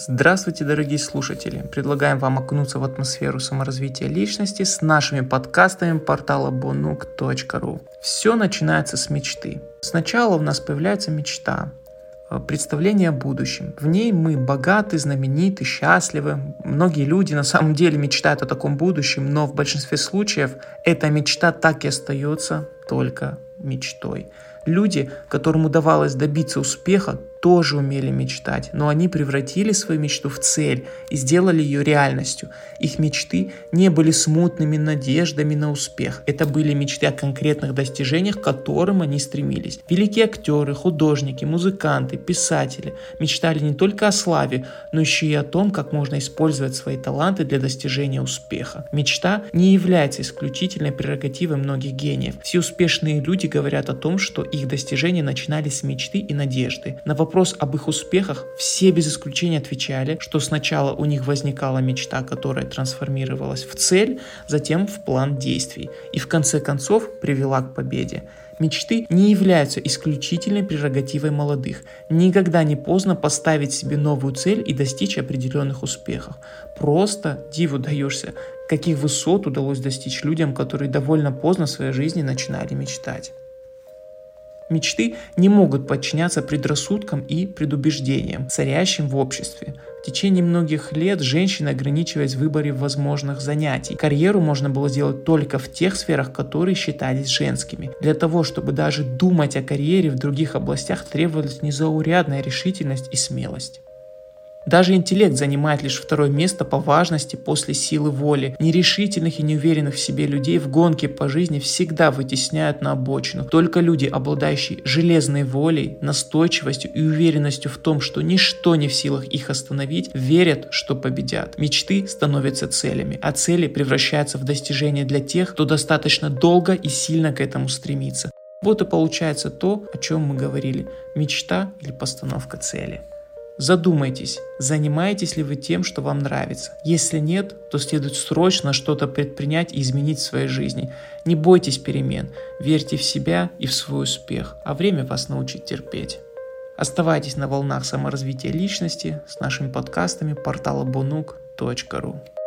Здравствуйте, дорогие слушатели! Предлагаем вам окунуться в атмосферу саморазвития личности с нашими подкастами портала bonuk.ru. Все начинается с мечты. Сначала у нас появляется мечта, э, представление о будущем. В ней мы богаты, знамениты, счастливы. Многие люди на самом деле мечтают о таком будущем, но в большинстве случаев эта мечта так и остается только мечтой. Люди, которым удавалось добиться успеха, тоже умели мечтать, но они превратили свою мечту в цель и сделали ее реальностью. Их мечты не были смутными надеждами на успех. Это были мечты о конкретных достижениях, к которым они стремились. Великие актеры, художники, музыканты, писатели мечтали не только о славе, но еще и о том, как можно использовать свои таланты для достижения успеха. Мечта не является исключительной прерогативой многих гениев. Все успешные люди говорят о том, что их достижения начинались с мечты и надежды. На вопрос об их успехах все без исключения отвечали, что сначала у них возникала мечта, которая трансформировалась в цель, затем в план действий и в конце концов привела к победе. Мечты не являются исключительной прерогативой молодых. Никогда не поздно поставить себе новую цель и достичь определенных успехов. Просто диву даешься, каких высот удалось достичь людям, которые довольно поздно в своей жизни начинали мечтать. Мечты не могут подчиняться предрассудкам и предубеждениям, царящим в обществе. В течение многих лет женщины ограничивались в выборе возможных занятий. Карьеру можно было сделать только в тех сферах, которые считались женскими. Для того, чтобы даже думать о карьере в других областях, требовалась незаурядная решительность и смелость. Даже интеллект занимает лишь второе место по важности после силы воли. Нерешительных и неуверенных в себе людей в гонке по жизни всегда вытесняют на обочину. Только люди, обладающие железной волей, настойчивостью и уверенностью в том, что ничто не в силах их остановить, верят, что победят. Мечты становятся целями, а цели превращаются в достижения для тех, кто достаточно долго и сильно к этому стремится. Вот и получается то, о чем мы говорили. Мечта или постановка цели. Задумайтесь, занимаетесь ли вы тем, что вам нравится. Если нет, то следует срочно что-то предпринять и изменить в своей жизни. Не бойтесь перемен, верьте в себя и в свой успех, а время вас научит терпеть. Оставайтесь на волнах саморазвития личности с нашими подкастами портала bonuk.ru.